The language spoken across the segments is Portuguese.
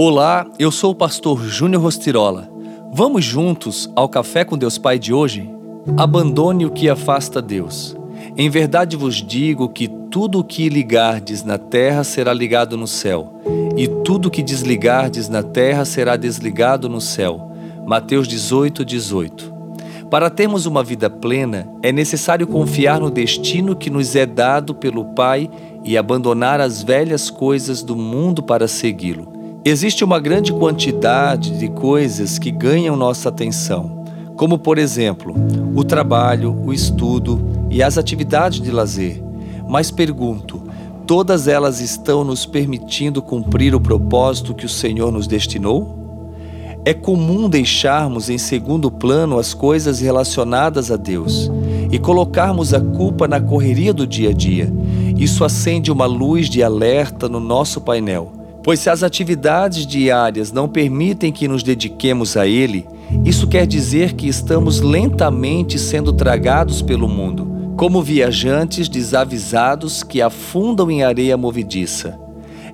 Olá, eu sou o pastor Júnior Rostirola. Vamos juntos ao Café com Deus Pai de hoje? Abandone o que afasta Deus. Em verdade vos digo que tudo o que ligardes na terra será ligado no céu, e tudo o que desligardes na terra será desligado no céu. Mateus 18, 18. Para termos uma vida plena, é necessário confiar no destino que nos é dado pelo Pai e abandonar as velhas coisas do mundo para segui-lo. Existe uma grande quantidade de coisas que ganham nossa atenção, como, por exemplo, o trabalho, o estudo e as atividades de lazer. Mas pergunto: todas elas estão nos permitindo cumprir o propósito que o Senhor nos destinou? É comum deixarmos em segundo plano as coisas relacionadas a Deus e colocarmos a culpa na correria do dia a dia. Isso acende uma luz de alerta no nosso painel Pois se as atividades diárias não permitem que nos dediquemos a Ele, isso quer dizer que estamos lentamente sendo tragados pelo mundo, como viajantes desavisados que afundam em areia movediça.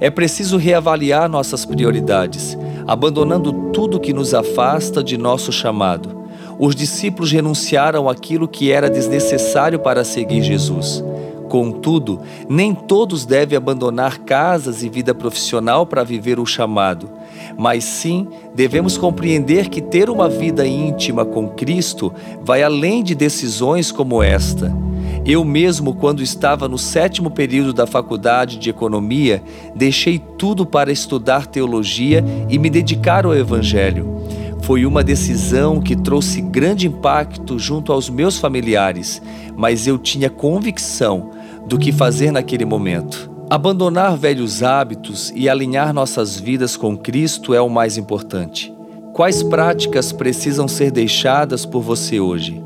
É preciso reavaliar nossas prioridades, abandonando tudo que nos afasta de nosso chamado. Os discípulos renunciaram àquilo que era desnecessário para seguir Jesus. Contudo, nem todos devem abandonar casas e vida profissional para viver o chamado, mas sim devemos compreender que ter uma vida íntima com Cristo vai além de decisões como esta. Eu mesmo, quando estava no sétimo período da faculdade de economia, deixei tudo para estudar teologia e me dedicar ao Evangelho. Foi uma decisão que trouxe grande impacto junto aos meus familiares, mas eu tinha convicção do que fazer naquele momento. Abandonar velhos hábitos e alinhar nossas vidas com Cristo é o mais importante. Quais práticas precisam ser deixadas por você hoje?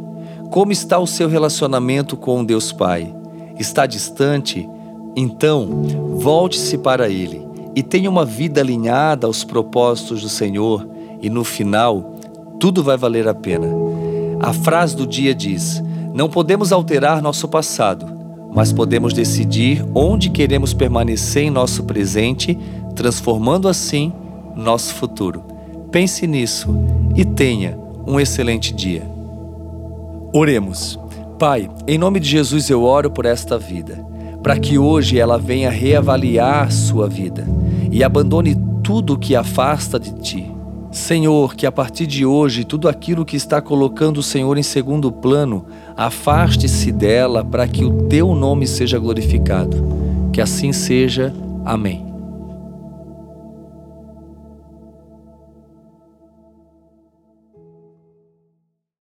Como está o seu relacionamento com Deus Pai? Está distante? Então, volte-se para Ele e tenha uma vida alinhada aos propósitos do Senhor e no final, tudo vai valer a pena. A frase do dia diz: Não podemos alterar nosso passado, mas podemos decidir onde queremos permanecer em nosso presente, transformando assim nosso futuro. Pense nisso e tenha um excelente dia. Oremos. Pai, em nome de Jesus eu oro por esta vida, para que hoje ela venha reavaliar sua vida e abandone tudo que afasta de ti Senhor, que a partir de hoje tudo aquilo que está colocando o Senhor em segundo plano, afaste-se dela para que o teu nome seja glorificado. Que assim seja. Amém.